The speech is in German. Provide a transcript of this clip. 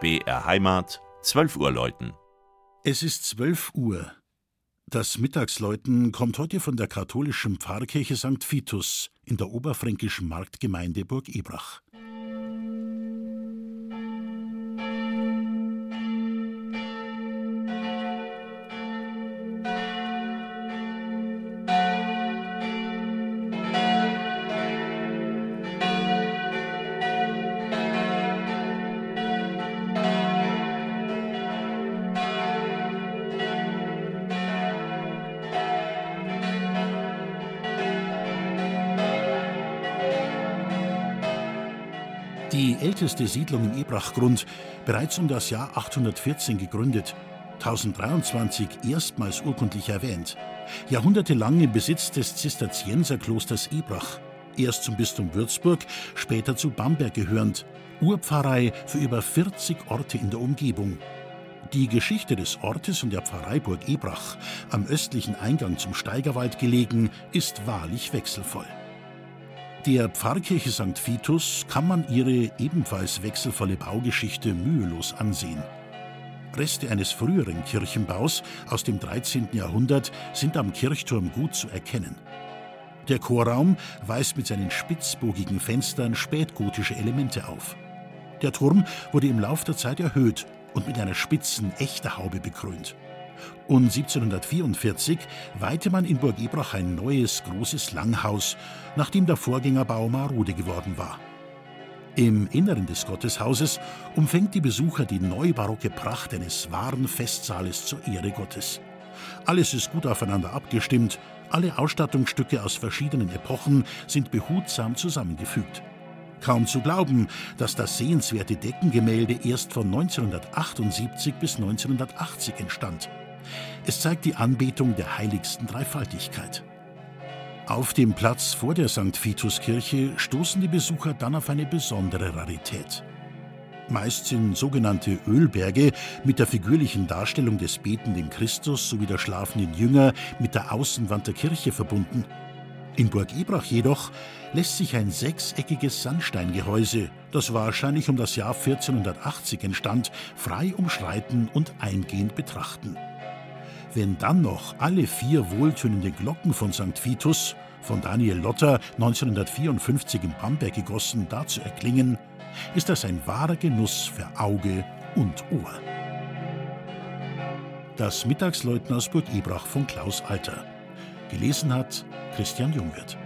BR Heimat, 12 Uhr läuten. Es ist 12 Uhr. Das Mittagsläuten kommt heute von der katholischen Pfarrkirche St. Vitus in der oberfränkischen Marktgemeinde Burg Ebrach. Die älteste Siedlung im Ebrachgrund, bereits um das Jahr 814 gegründet, 1023 erstmals urkundlich erwähnt, jahrhundertelang im Besitz des Zisterzienserklosters Ebrach, erst zum Bistum Würzburg, später zu Bamberg gehörend, Urpfarrei für über 40 Orte in der Umgebung. Die Geschichte des Ortes und der Pfarreiburg Ebrach, am östlichen Eingang zum Steigerwald gelegen, ist wahrlich wechselvoll. Der Pfarrkirche St. Vitus kann man ihre ebenfalls wechselvolle Baugeschichte mühelos ansehen. Reste eines früheren Kirchenbaus aus dem 13. Jahrhundert sind am Kirchturm gut zu erkennen. Der Chorraum weist mit seinen spitzbogigen Fenstern spätgotische Elemente auf. Der Turm wurde im Lauf der Zeit erhöht und mit einer spitzen Echterhaube bekrönt. Und 1744 weihte man in Burg Ebrach ein neues, großes Langhaus, nachdem der Vorgängerbau marode geworden war. Im Inneren des Gotteshauses umfängt die Besucher die neubarocke Pracht eines wahren Festsaales zur Ehre Gottes. Alles ist gut aufeinander abgestimmt, alle Ausstattungsstücke aus verschiedenen Epochen sind behutsam zusammengefügt. Kaum zu glauben, dass das sehenswerte Deckengemälde erst von 1978 bis 1980 entstand. Es zeigt die Anbetung der heiligsten Dreifaltigkeit. Auf dem Platz vor der St. Vitus-Kirche stoßen die Besucher dann auf eine besondere Rarität. Meist sind sogenannte Ölberge mit der figürlichen Darstellung des betenden Christus sowie der schlafenden Jünger mit der Außenwand der Kirche verbunden. In Burg Ebrach jedoch lässt sich ein sechseckiges Sandsteingehäuse, das wahrscheinlich um das Jahr 1480 entstand, frei umschreiten und eingehend betrachten. Wenn dann noch alle vier wohltönenden Glocken von St. Vitus, von Daniel Lotter 1954 in Bamberg gegossen, dazu erklingen, ist das ein wahrer Genuss für Auge und Ohr. Das Mittagsläuten aus Burg Ebrach von Klaus Alter. Gelesen hat Christian Jungwirth.